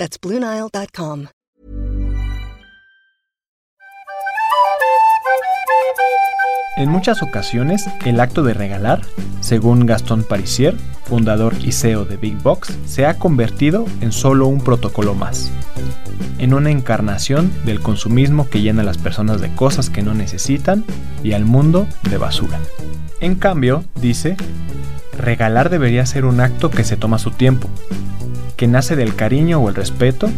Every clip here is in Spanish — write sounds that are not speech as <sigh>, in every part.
That's. En muchas ocasiones, el acto de regalar, según Gastón Parisier, fundador y CEO de Big Box, se ha convertido en solo un protocolo más, en una encarnación del consumismo que llena a las personas de cosas que no necesitan y al mundo de basura. En cambio, dice, regalar debería ser un acto que se toma su tiempo, que nace del cariño o el respeto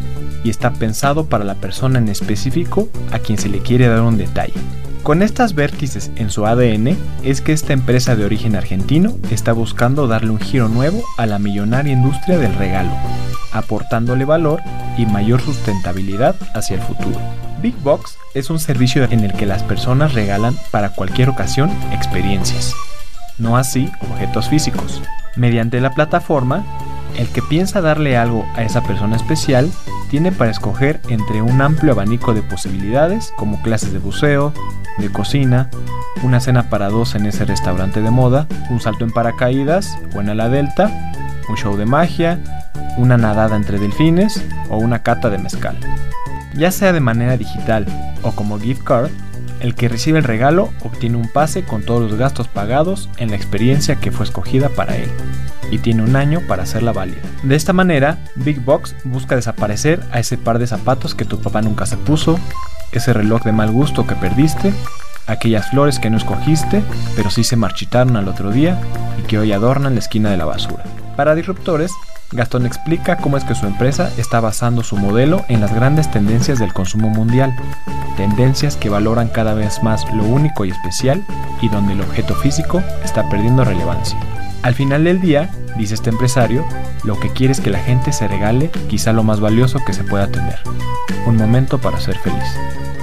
y está pensado para la persona en específico a quien se le quiere dar un detalle. Con estas vértices en su ADN es que esta empresa de origen argentino está buscando darle un giro nuevo a la millonaria industria del regalo, aportándole valor y mayor sustentabilidad hacia el futuro. Big Box es un servicio en el que las personas regalan para cualquier ocasión experiencias, no así objetos físicos. Mediante la plataforma, el que piensa darle algo a esa persona especial tiene para escoger entre un amplio abanico de posibilidades como clases de buceo, de cocina, una cena para dos en ese restaurante de moda, un salto en paracaídas o en ala delta, un show de magia, una nadada entre delfines o una cata de mezcal. Ya sea de manera digital o como gift card, el que recibe el regalo obtiene un pase con todos los gastos pagados en la experiencia que fue escogida para él y tiene un año para hacerla válida. De esta manera, Big Box busca desaparecer a ese par de zapatos que tu papá nunca se puso, ese reloj de mal gusto que perdiste, aquellas flores que no escogiste, pero sí se marchitaron al otro día y que hoy adornan la esquina de la basura. Para disruptores, Gastón explica cómo es que su empresa está basando su modelo en las grandes tendencias del consumo mundial, tendencias que valoran cada vez más lo único y especial y donde el objeto físico está perdiendo relevancia. Al final del día, dice este empresario, lo que quiere es que la gente se regale quizá lo más valioso que se pueda tener, un momento para ser feliz.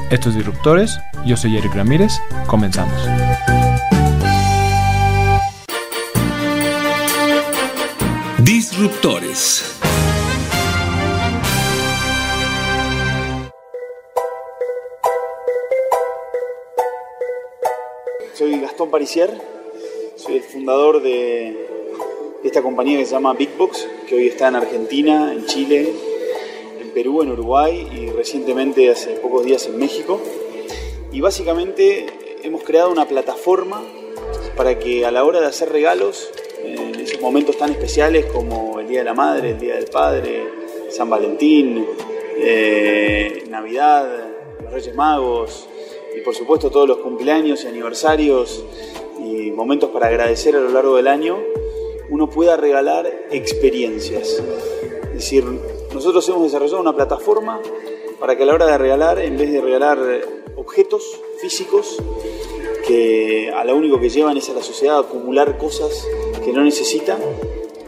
Estos Disruptores, yo soy Eric Ramírez, comenzamos. Soy Gastón Parisier, soy el fundador de esta compañía que se llama Big Box, que hoy está en Argentina, en Chile, en Perú, en Uruguay y recientemente hace pocos días en México. Y básicamente hemos creado una plataforma para que a la hora de hacer regalos, en esos momentos tan especiales como el Día de la Madre, el Día del Padre, San Valentín, eh, Navidad, los Reyes Magos y por supuesto todos los cumpleaños y aniversarios y momentos para agradecer a lo largo del año, uno pueda regalar experiencias. Es decir, nosotros hemos desarrollado una plataforma para que a la hora de regalar, en vez de regalar objetos físicos, que a lo único que llevan es a la sociedad a acumular cosas que no necesita,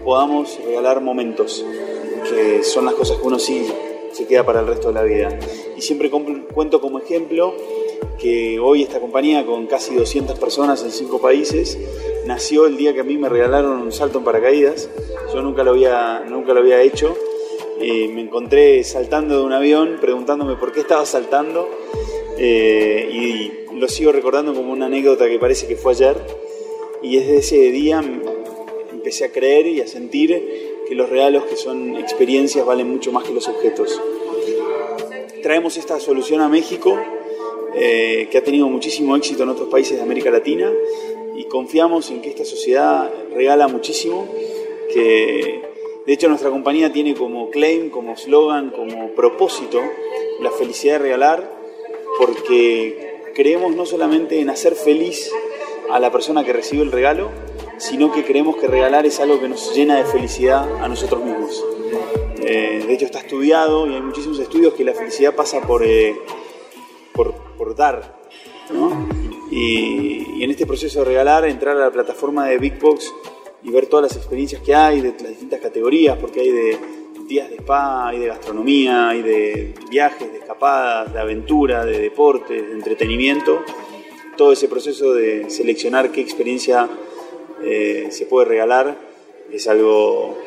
podamos regalar momentos, que son las cosas que uno sí se queda para el resto de la vida. Y siempre cuento como ejemplo que hoy esta compañía con casi 200 personas en 5 países nació el día que a mí me regalaron un salto en paracaídas. Yo nunca lo había, nunca lo había hecho. Eh, me encontré saltando de un avión preguntándome por qué estaba saltando eh, y lo sigo recordando como una anécdota que parece que fue ayer. Y desde ese día empecé a creer y a sentir que los regalos que son experiencias valen mucho más que los objetos. Traemos esta solución a México eh, que ha tenido muchísimo éxito en otros países de América Latina y confiamos en que esta sociedad regala muchísimo, que de hecho nuestra compañía tiene como claim, como slogan, como propósito la felicidad de regalar, porque creemos no solamente en hacer feliz a la persona que recibe el regalo, sino que creemos que regalar es algo que nos llena de felicidad a nosotros mismos. Eh, de hecho está estudiado y hay muchísimos estudios que la felicidad pasa por... Eh, por, dar. Y, en este proceso de regalar, entrar a la plataforma de Big Box y ver todas las experiencias que hay de las distintas categorías, porque hay de días de spa, hay de gastronomía, hay de viajes, de escapadas, de aventura, de deportes, de entretenimiento. Todo ese proceso de seleccionar qué experiencia eh, se puede regalar es algo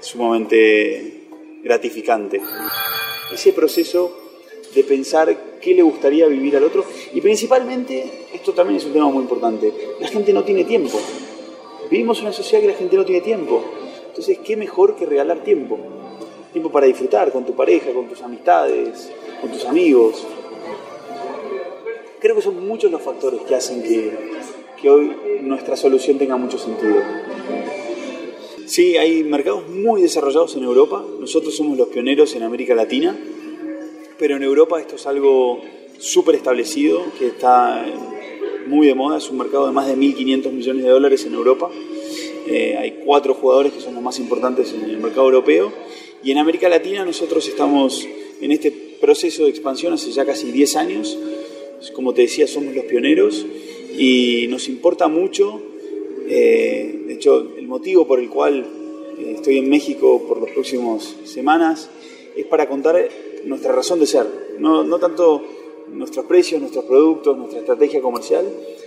sumamente gratificante. Ese proceso de pensar qué le gustaría vivir al otro y principalmente, esto también es un tema muy importante, la gente no tiene tiempo. Vivimos en una sociedad que la gente no tiene tiempo. Entonces, ¿qué mejor que regalar tiempo? Tiempo para disfrutar con tu pareja, con tus amistades, con tus amigos. Creo que son muchos los factores que hacen que, hoy nuestra solución tenga mucho sentido. Sí, hay mercados muy desarrollados en Europa. Nosotros somos los pioneros en América Latina, pero en Europa esto es algo súper establecido, que está muy de moda. Es un mercado de más de 1.500 millones de dólares en Europa. Eh, hay cuatro jugadores que son los más importantes en el mercado europeo. Y en América Latina nosotros estamos en este proceso de expansión hace ya casi 10 años. Como te decía, somos los pioneros y nos importa mucho. Eh, de hecho, el motivo por el cual eh, estoy en México por las próximas semanas es para contar nuestra razón de ser. No, no tanto nuestros precios, nuestros productos, nuestra estrategia comercial,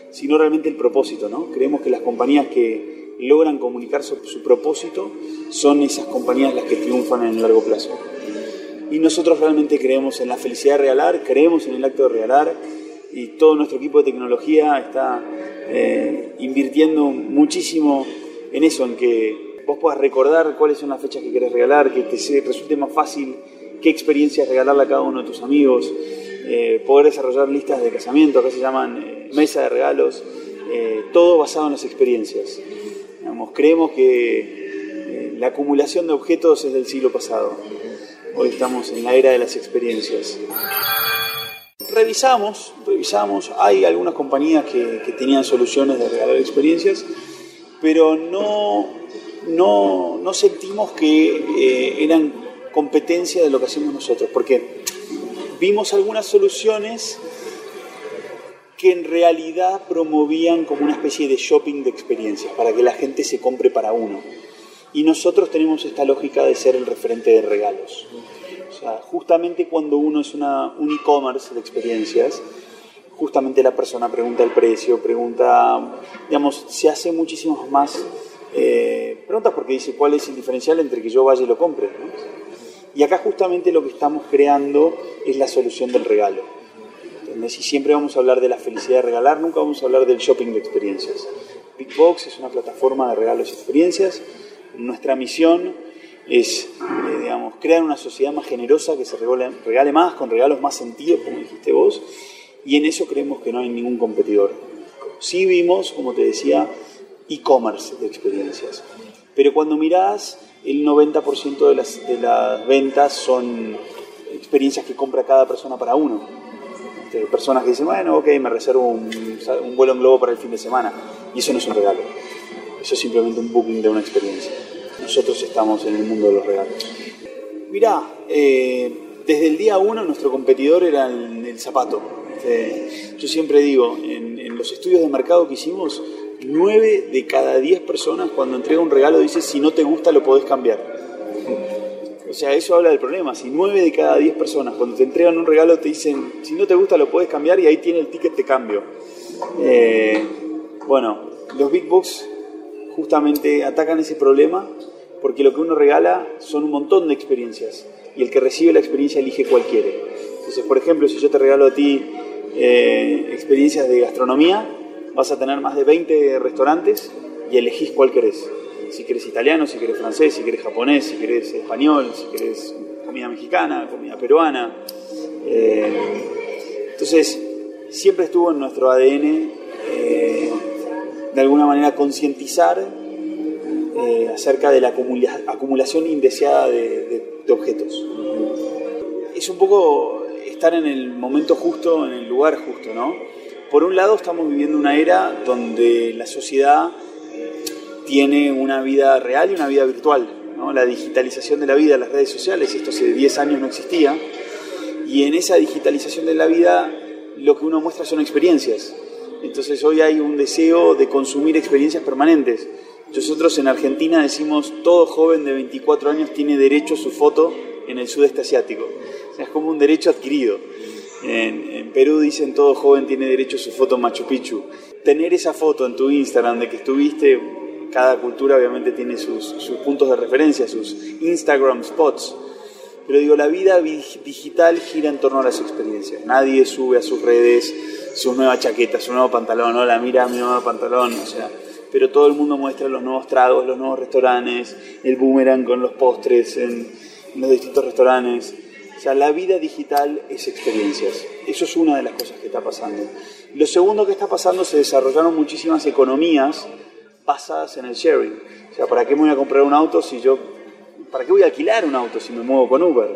sino realmente el propósito. ¿no? Creemos que las compañías que logran comunicar su, su propósito son esas compañías las que triunfan en el largo plazo. Y nosotros realmente creemos en la felicidad de regalar, creemos en el acto de regalar y todo nuestro equipo de tecnología está eh, invirtiendo muchísimo en eso, en que vos puedas recordar cuáles son las fechas que querés regalar, que te resulte más fácil qué experiencias regalarle a cada uno de tus amigos, eh, poder desarrollar listas de casamiento, acá se llaman eh, mesa de regalos, todo basado en las experiencias. Creemos que la acumulación de objetos es del siglo pasado. Hoy estamos en la era de las experiencias. Revisamos, revisamos, hay algunas compañías que, tenían soluciones de regalar experiencias, pero no, no, no sentimos que eran competencia de lo que hacemos nosotros, porque vimos algunas soluciones que en realidad promovían como una especie de shopping de experiencias, para que la gente se compre para uno. Y nosotros tenemos esta lógica de ser el referente de regalos. O sea, justamente cuando uno es una, un e-commerce de experiencias, justamente la persona pregunta el precio, pregunta, digamos, se hace muchísimas más eh, preguntas porque dice cuál es el diferencial entre que yo vaya y lo compre. Y acá justamente lo que estamos creando es la solución del regalo. Entonces, si siempre vamos a hablar de la felicidad de regalar, nunca vamos a hablar del shopping de experiencias. Big Box es una plataforma de regalos y experiencias. Nuestra misión es, eh, digamos, crear una sociedad más generosa que se regale, regale más, con regalos más sentidos, como dijiste vos, y en eso creemos que no hay ningún competidor. Sí vimos, como te decía, e-commerce de experiencias. Pero cuando mirás el 90% de las, de las ventas son experiencias que compra cada persona para uno. Este, personas que dicen, bueno, ok, me reservo un, vuelo en globo para el fin de semana. Y eso no es un regalo. Eso es simplemente un booking de una experiencia. Nosotros estamos en el mundo de los regalos. Mirá, eh, desde el día uno nuestro competidor era el, zapato. Este, yo siempre digo, en, en los estudios de mercado que hicimos, 9 de cada 10 personas cuando entrega un regalo dice si no te gusta lo podés cambiar. O sea, eso habla del problema. Si 9 de cada 10 personas cuando te entregan un regalo te dicen si no te gusta lo podés cambiar y ahí tiene el ticket de cambio. Eh, bueno, los Big Box justamente atacan ese problema porque lo que uno regala son un montón de experiencias y el que recibe la experiencia elige cuál quiere. Entonces, por ejemplo, si yo te regalo a ti eh, experiencias de gastronomía, vas a tener más de 20 restaurantes y elegís cuál querés. Si querés italiano, si querés francés, si querés japonés, si querés español, si querés comida mexicana, comida peruana. Eh, entonces, siempre estuvo en nuestro ADN eh, de alguna manera concientizar eh, acerca de la acumulación indeseada de, de objetos. Es un poco estar en el momento justo, en el lugar justo, ¿no? Por un lado estamos viviendo una era donde la sociedad tiene una vida real y una vida virtual. La digitalización de la vida, las redes sociales, esto hace 10 años no existía. Y en esa digitalización de la vida lo que uno muestra son experiencias. Entonces hoy hay un deseo de consumir experiencias permanentes. Nosotros en Argentina decimos todo joven de 24 años tiene derecho a su foto en el sudeste asiático. O sea, es como un derecho adquirido. En, Perú dicen todo joven tiene derecho a su foto en Machu Picchu. Tener esa foto en tu Instagram de que estuviste, cada cultura obviamente tiene sus, puntos de referencia, sus Instagram spots. Pero digo, la vida digital gira en torno a las experiencias. Nadie sube a sus redes su nueva chaqueta, su nuevo pantalón, hola, mira mi nuevo pantalón, o sea, pero todo el mundo muestra los nuevos tragos, los nuevos restaurantes, el boomerang con los postres en, los distintos restaurantes. O sea, la vida digital es experiencias. Eso es una de las cosas que está pasando. Lo segundo que está pasando, se desarrollaron muchísimas economías basadas en el sharing. O sea, ¿para qué voy a comprar un auto si yo... ¿Para qué voy a alquilar un auto si me muevo con Uber?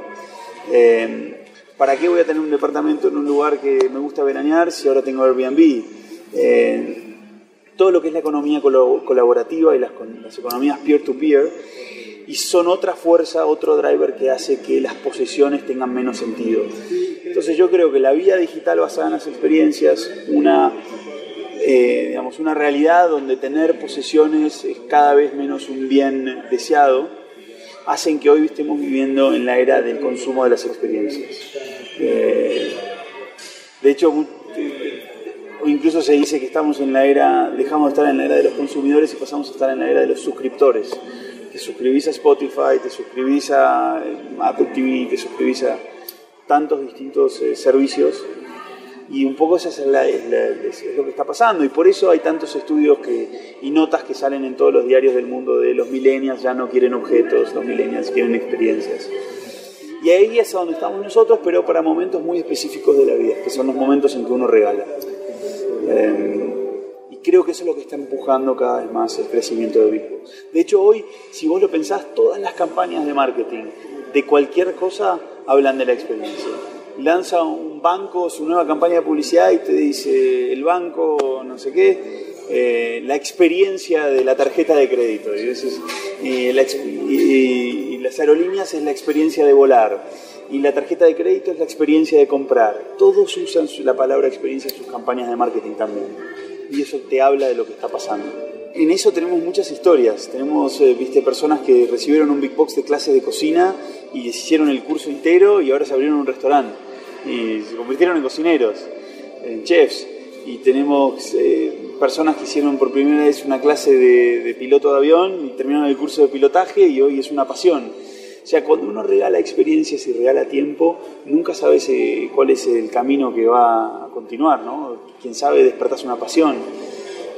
Eh, ¿Para qué voy a tener un departamento en un lugar que me gusta veranear si ahora tengo Airbnb? Eh, todo lo que es la economía colaborativa y las, economías peer-to-peer, y son otra fuerza, otro driver que hace que las posesiones tengan menos sentido. Entonces yo creo que la vida digital basada en las experiencias, una, eh, digamos, una realidad donde tener posesiones es cada vez menos un bien deseado, hacen que hoy estemos viviendo en la era del consumo de las experiencias. Eh, de hecho, o incluso se dice que estamos en la era, dejamos de estar en la era de los consumidores y pasamos a estar en la era de los suscriptores. Te suscribís a Spotify, te suscribís a eh, Apple TV, te suscribís a tantos distintos eh, servicios y un poco eso es, lo que está pasando y por eso hay tantos estudios que, y notas que salen en todos los diarios del mundo de los millennials ya no quieren objetos, los millennials quieren experiencias. Y ahí es donde estamos nosotros, pero para momentos muy específicos de la vida, que son los momentos en que uno regala. Em, y creo que eso es lo que está empujando cada vez más el crecimiento de Bitcoin. De hecho, hoy, si vos lo pensás, todas las campañas de marketing de cualquier cosa hablan de la experiencia. Lanza un banco su nueva campaña de publicidad y te dice el banco, no sé qué, eh, la experiencia de la tarjeta de crédito. Y, las aerolíneas es la experiencia de volar y la tarjeta de crédito es la experiencia de comprar. Todos usan la palabra experiencia en sus campañas de marketing también. Y eso te habla de lo que está pasando. En eso tenemos muchas historias. Tenemos, eh, viste, personas que recibieron un Big Box de clase de cocina y hicieron el curso entero y ahora se abrieron un restaurante. Y se convirtieron en cocineros, en chefs. Y tenemos eh, personas que hicieron por primera vez una clase de, de piloto de avión y terminaron el curso de pilotaje y hoy es una pasión o sea, cuando uno regala experiencias y regala tiempo, nunca sabes eh, cuál es el camino que va a continuar, ¿no? Quién sabe, despertas una pasión.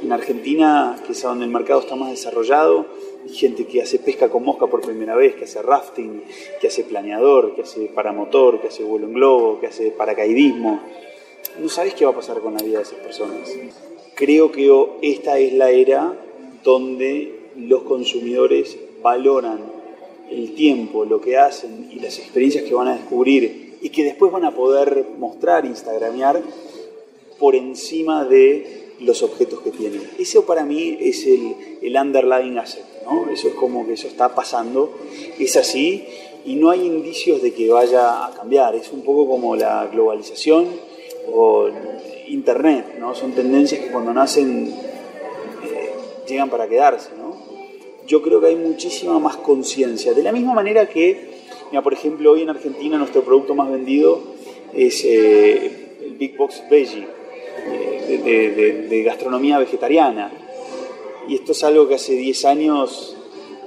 En Argentina, que es donde el mercado está más desarrollado, hay gente que hace pesca con mosca por primera vez, que hace rafting, que hace planeador, que hace paramotor, que hace vuelo en globo, que hace paracaidismo. No sabes qué va a pasar con la vida de esas personas. Creo que esta es la era donde los consumidores valoran el tiempo, lo que hacen y las experiencias que van a descubrir y que después van a poder mostrar, instagramear por encima de los objetos que tienen. Eso para mí es el, el underlying asset, ¿no? Eso es como que eso está pasando, es así y no hay indicios de que vaya a cambiar. Es un poco como la globalización o Internet, ¿no? Son tendencias que cuando nacen eh, llegan para quedarse, ¿no? yo creo que hay muchísima más conciencia. De la misma manera que, mira, por ejemplo, hoy en Argentina nuestro producto más vendido es eh, el Big Box Veggie, eh, de, gastronomía vegetariana. Y esto es algo que hace 10 años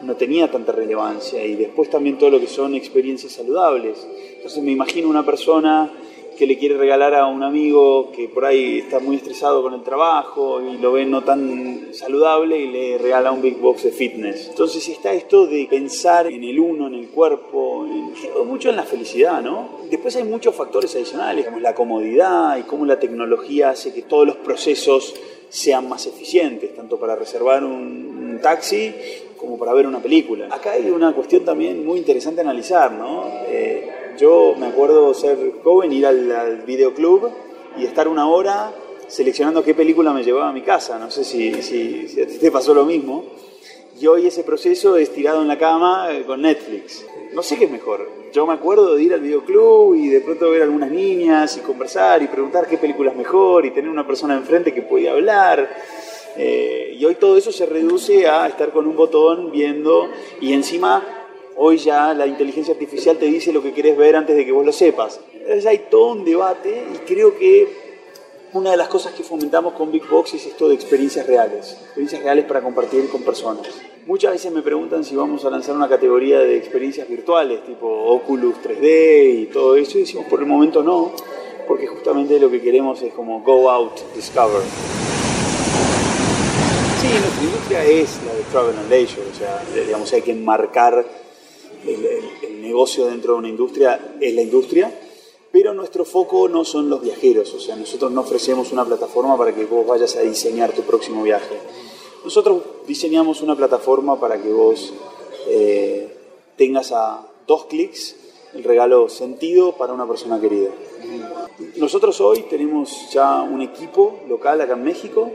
no tenía tanta relevancia. Y después también todo lo que son experiencias saludables. Entonces me imagino una persona que le quiere regalar a un amigo que por ahí está muy estresado con el trabajo y lo ve no tan saludable y le regala un big box de fitness. Entonces está esto de pensar en el uno, en el cuerpo, mucho en la felicidad, ¿no? Después hay muchos factores adicionales, como la comodidad y cómo la tecnología hace que todos los procesos sean más eficientes, tanto para reservar un, taxi como para ver una película. Acá hay una cuestión también muy interesante analizar, ¿no? Eh, yo me acuerdo ser joven, ir al, videoclub y estar una hora seleccionando qué película me llevaba a mi casa. No sé si, a ti te pasó lo mismo. Y hoy ese proceso es tirado en la cama eh, con Netflix. No sé qué es mejor. Yo me acuerdo de ir al videoclub y de pronto ver algunas niñas y conversar y preguntar qué película es mejor y tener una persona enfrente que podía hablar. Eh, y hoy todo eso se reduce a estar con un botón viendo y encima hoy ya la inteligencia artificial te dice lo que querés ver antes de que vos lo sepas. Hay todo un debate y creo que una de las cosas que fomentamos con Big Box es esto de experiencias reales, experiencias reales para compartir con personas. Muchas veces me preguntan si vamos a lanzar una categoría de experiencias virtuales, tipo Oculus 3D y todo eso, y decimos por el momento no, porque justamente lo que queremos es como go out, discover. Sí, nuestra industria es la de travel and leisure, o sea, digamos, hay que enmarcar el, negocio dentro de una industria, es la industria, pero nuestro foco no son los viajeros, o sea, nosotros no ofrecemos una plataforma para que vos vayas a diseñar tu próximo viaje. Nosotros diseñamos una plataforma para que vos eh, tengas a dos clics el regalo sentido para una persona querida. Nosotros hoy tenemos ya un equipo local acá en México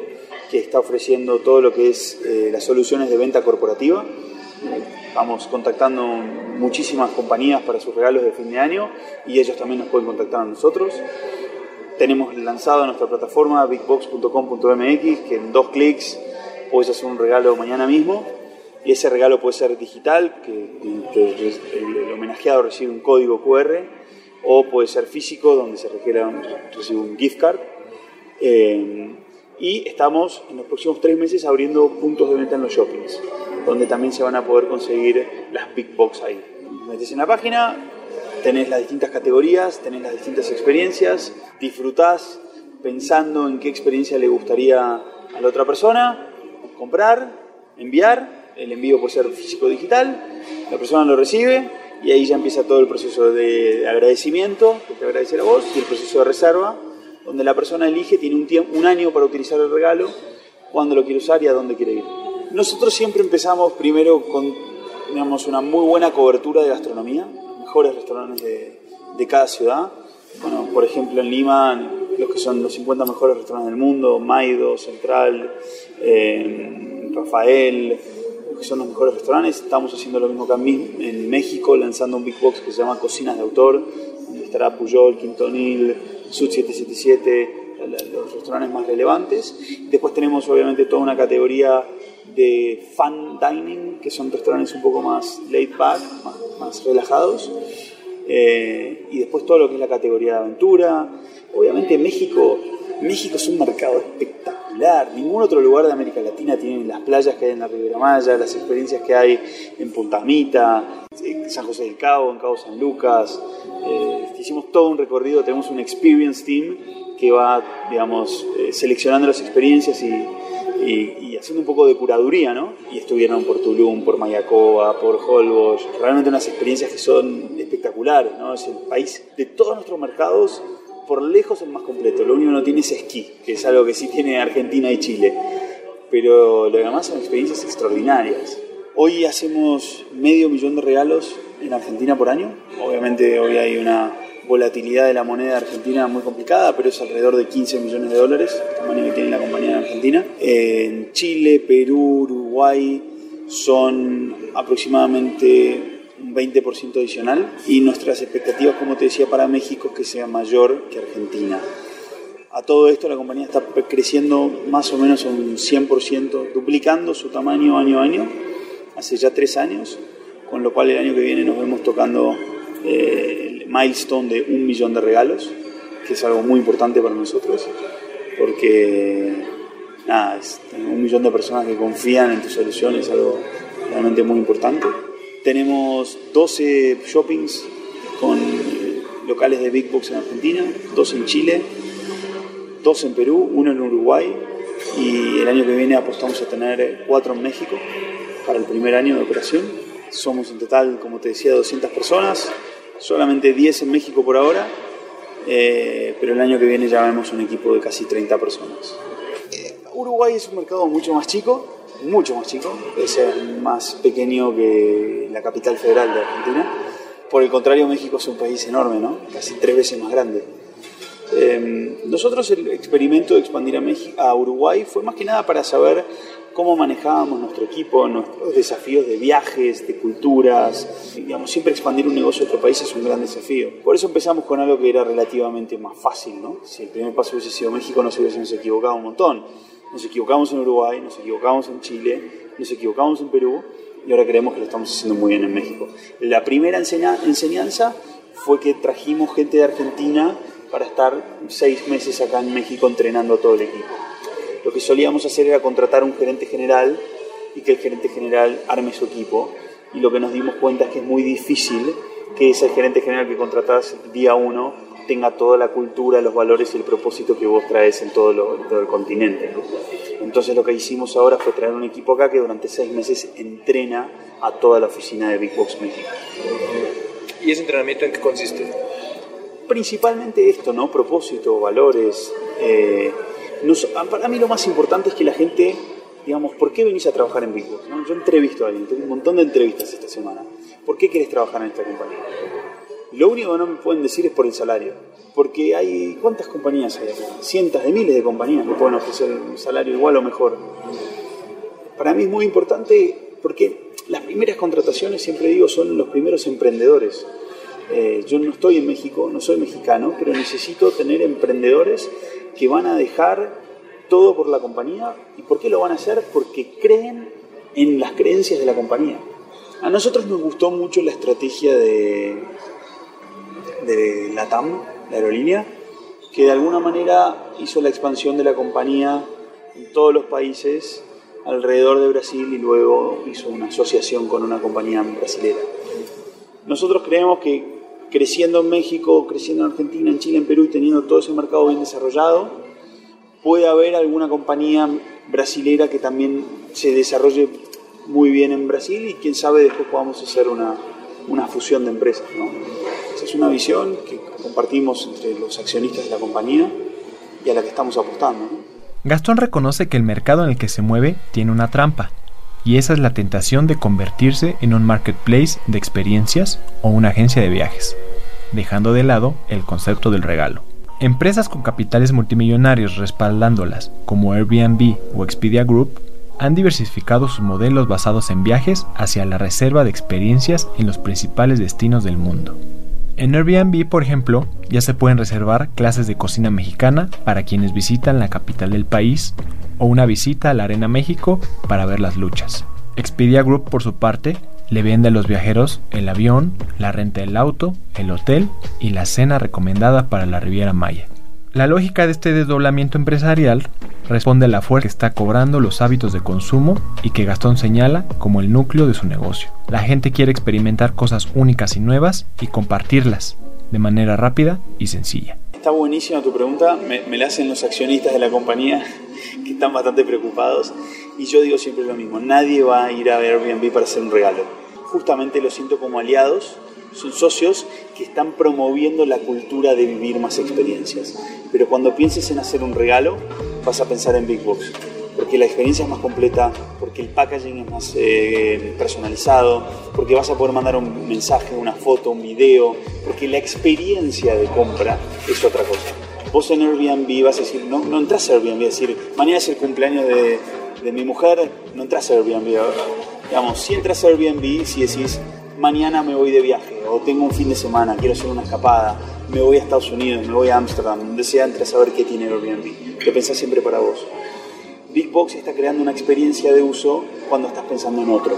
que está ofreciendo todo lo que es eh, las soluciones de venta corporativa. Estamos contactando muchísimas compañías para sus regalos de fin de año y ellos también nos pueden contactar a nosotros. Tenemos lanzado nuestra plataforma bigbox.com.mx que en dos clics puedes hacer un regalo mañana mismo y ese regalo puede ser digital, que, el, homenajeado recibe un código QR, o puede ser físico, donde se requiere recibe un gift card. Eh, y estamos en los próximos tres meses abriendo puntos de venta en los shoppings, donde también se van a poder conseguir las Big Box ahí. Metes en la página, tenés las distintas categorías, tenés las distintas experiencias, disfrutás pensando en qué experiencia le gustaría a la otra persona, comprar, enviar, el envío puede ser físico o digital, la persona lo recibe y ahí ya empieza todo el proceso de agradecimiento, que te agradecer a vos, y el proceso de reserva, donde la persona elige, tiene un, tiempo, un año para utilizar el regalo, cuándo lo quiere usar y a dónde quiere ir. Nosotros siempre empezamos primero con digamos, una muy buena cobertura de gastronomía, mejores restaurantes de, de cada ciudad. Bueno, por ejemplo, en Lima, los que son los 50 mejores restaurantes del mundo, Maido, Central, eh, Rafael, que son los mejores restaurantes. Estamos haciendo lo mismo acá en México, lanzando un Big Box que se llama Cocinas de Autor, donde estará Puyol, Quintonil, Sud 777, los restaurantes más relevantes. Después tenemos obviamente toda una categoría de fan dining, que son restaurantes un poco más laid back, más, relajados. Eh, y después todo lo que es la categoría de aventura. Obviamente México, México es un mercado espectacular. Ningún otro lugar de América Latina tiene las playas que hay en la Ribera Maya, las experiencias que hay en Punta Mita, en San José del Cabo, en Cabo San Lucas. Eh, hicimos todo un recorrido, tenemos un experience team que va, digamos, eh, seleccionando las experiencias y, y, haciendo un poco de curaduría, ¿no? Y estuvieron por Tulum, por Mayacoba, por Holbox, realmente unas experiencias que son espectaculares, ¿no? Es el país de todos nuestros mercados, por lejos el más completo. Lo único que no tiene es esquí, que es algo que sí tiene Argentina y Chile. Pero lo demás son experiencias extraordinarias. Hoy hacemos medio millón de regalos en Argentina por año. Obviamente hoy hay una volatilidad de la moneda argentina muy complicada, pero es alrededor de 15 millones de dólares, el tamaño que tiene la compañía en Argentina. En Chile, Perú, Uruguay son aproximadamente un 20% adicional y nuestras expectativas, como te decía, para México es que sea mayor que Argentina. A todo esto la compañía está creciendo más o menos un 100%, duplicando su tamaño año a año, hace ya tres años, con lo cual el año que viene nos vemos tocando eh, milestone de un millón de regalos, que es algo muy importante para nosotros, porque nada, un millón de personas que confían en tu solución es algo realmente muy importante. Tenemos 12 shoppings con locales de Big Box en Argentina, dos en Chile, dos en Perú, uno en Uruguay y el año que viene apostamos a tener cuatro en México para el primer año de operación. Somos en total, como te decía, 200 personas, solamente 10 en México por ahora, eh, pero el año que viene ya vemos un equipo de casi 30 personas. Eh, Uruguay es un mercado mucho más chico, mucho más chico, es más pequeño que la capital federal de Argentina. Por el contrario, México es un país enorme, ¿no? casi tres veces más grande. Em, nosotros el experimento de expandir a, a Uruguay fue más que nada para saber cómo manejábamos nuestro equipo, nuestros desafíos de viajes, de culturas. Digamos, siempre expandir un negocio a otro país es un gran desafío. Por eso empezamos con algo que era relativamente más fácil, ¿no? Si el primer paso hubiese sido México, nos hubiésemos equivocado un montón Nos equivocamos en Uruguay, nos equivocamos en Chile, nos equivocamos en Perú y ahora creemos que lo estamos haciendo muy bien en México. La primera enseñanza fue que trajimos gente de Argentina para estar seis meses acá en México entrenando a todo el equipo. Lo que solíamos hacer era contratar un gerente general y que el gerente general arme su equipo. Y lo que nos dimos cuenta es que es muy difícil que ese gerente general que contratás día uno tenga toda la cultura, los valores y el propósito que vos traes en todo, todo el continente. Entonces lo que hicimos ahora fue traer un equipo acá que durante seis meses entrena a toda la oficina de Big Box México. ¿Y ese entrenamiento en qué consiste? Principalmente esto, ¿no? Propósito, valores. Eh, para mí lo más importante es que la gente, digamos, ¿por qué venís a trabajar en Big Box? Yo entrevisto a alguien, tengo un montón de entrevistas esta semana. ¿Por qué querés trabajar en esta compañía? Lo único que no me pueden decir es por el salario. Porque hay, ¿cuántas compañías hay acá? Cientos de miles de compañías que pueden ofrecer un salario igual o mejor. Para mí es muy importante porque las primeras contrataciones, siempre digo, son los primeros emprendedores. Eh, yo no estoy en México, no soy mexicano, pero necesito tener emprendedores que van a dejar todo por la compañía. ¿Y por qué lo van a hacer? Porque creen en las creencias de la compañía. A nosotros nos gustó mucho la estrategia de, de la TAM, la aerolínea, que de alguna manera hizo la expansión de la compañía en todos los países alrededor de Brasil y luego hizo una asociación con una compañía brasilera. Nosotros creemos que creciendo en México, creciendo en Argentina, en Chile, en Perú y teniendo todo ese mercado bien desarrollado, puede haber alguna compañía brasilera que también se desarrolle muy bien en Brasil y quién sabe después podamos hacer una, una fusión de empresas. ¿no? Esa es una visión que compartimos entre los accionistas de la compañía y a la que estamos apostando. Gastón reconoce que el mercado en el que se mueve tiene una trampa, y esa es la tentación de convertirse en un marketplace de experiencias o una agencia de viajes, dejando de lado el concepto del regalo. Empresas con capitales multimillonarios respaldándolas, como Airbnb o Expedia Group, han diversificado sus modelos basados en viajes hacia la reserva de experiencias en los principales destinos del mundo. En Airbnb, por ejemplo, ya se pueden reservar clases de cocina mexicana para quienes visitan la capital del país o una visita a la Arena México para ver las luchas. Expedia Group, por su parte, le vende a los viajeros el avión, la renta del auto, el hotel y la cena recomendada para la Riviera Maya. La lógica de este desdoblamiento empresarial responde a la fuerza que está cobrando los hábitos de consumo y que Gastón señala como el núcleo de su negocio. La gente quiere experimentar cosas únicas y nuevas y compartirlas de manera rápida y sencilla. Está buenísima tu pregunta, me, me la hacen los accionistas de la compañía <laughs> que están bastante preocupados y yo digo siempre lo mismo, nadie va a ir a Airbnb para hacer un regalo. Justamente lo siento como aliados son socios que están promoviendo la cultura de vivir más experiencias. Pero cuando pienses en hacer un regalo, vas a pensar en Big Box, porque la experiencia es más completa, porque el packaging es más eh, personalizado, porque vas a poder mandar un mensaje, una foto, un video, porque la experiencia de compra es otra cosa. Vos en Airbnb vas a decir, no, no entras a Airbnb, a decir, mañana es el cumpleaños de, de mi mujer, no entras a Airbnb. Digamos, si entras a Airbnb, si decís, mañana me voy de viaje o tengo un fin de semana, quiero hacer una escapada, me voy a Estados Unidos, me voy a Ámsterdam, donde sea, entre a saber qué tiene Airbnb, que pensás siempre para vos. Big Box está creando una experiencia de uso cuando estás pensando en otro.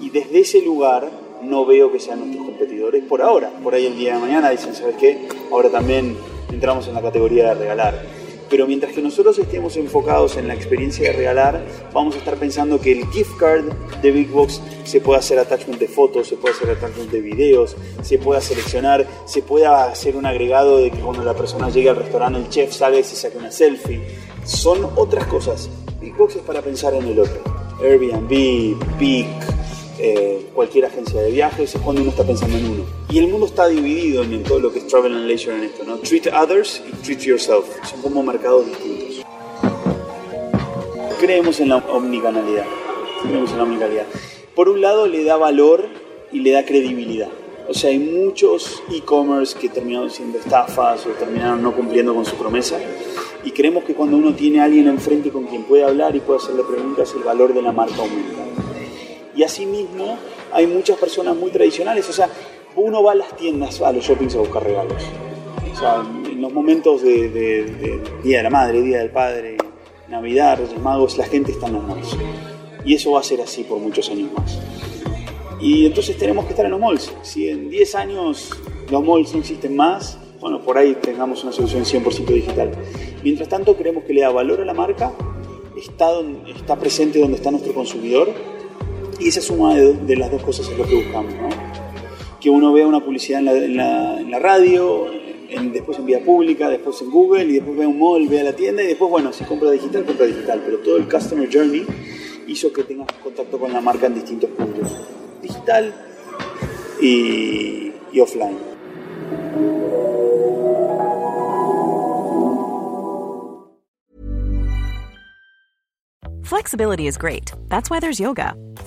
Y desde ese lugar no veo que sean nuestros competidores por ahora. Por ahí el día de mañana dicen, ¿sabes qué? Ahora también entramos en la categoría de regalar pero mientras que nosotros estemos enfocados en la experiencia de regalar, vamos a estar pensando que el gift card de Big Box se puede hacer attachment de fotos, se puede hacer attachment de videos, se pueda seleccionar, se pueda hacer un agregado de que cuando la persona llegue al restaurante el chef salga y se saque una selfie. Son otras cosas. Big Box es para pensar en el otro. Airbnb, Peak, eh, cualquier agencia de viajes, es cuando uno está pensando en uno. Y el mundo está dividido en, todo lo que es travel and leisure en esto, ¿no? Treat others y treat yourself. Son como mercados distintos. Creemos en la omnicanalidad. Creemos en la omnicanalidad. Por un lado le da valor y le da credibilidad. O sea, hay muchos e-commerce que terminaron siendo estafas o terminaron no cumpliendo con su promesa. Y creemos que cuando uno tiene a alguien enfrente con quien puede hablar y puede hacerle preguntas, el valor de la marca aumenta. Y asimismo hay muchas personas muy tradicionales, o sea, uno va a las tiendas, a los shoppings a buscar regalos. O sea, en los momentos de, Día de la Madre, Día del Padre, Navidad, Reyes Magos, la gente está en los malls. Y eso va a ser así por muchos años más. Y entonces tenemos que estar en los malls. Si en 10 años los malls no existen más, bueno, por ahí tengamos una solución 100% digital. Mientras tanto, creemos que le da valor a la marca, está, está presente donde está nuestro consumidor y esa suma de, las dos cosas es lo que buscamos. ¿no? Que uno vea una publicidad en la, en radio, después en vía pública, después en Google y después vea un mall, vea la tienda y después, bueno, si compra digital, compra digital. Pero todo el Customer Journey hizo que tengas contacto con la marca en distintos puntos. Digital y, y offline. Flexibility is great. That's why there's yoga.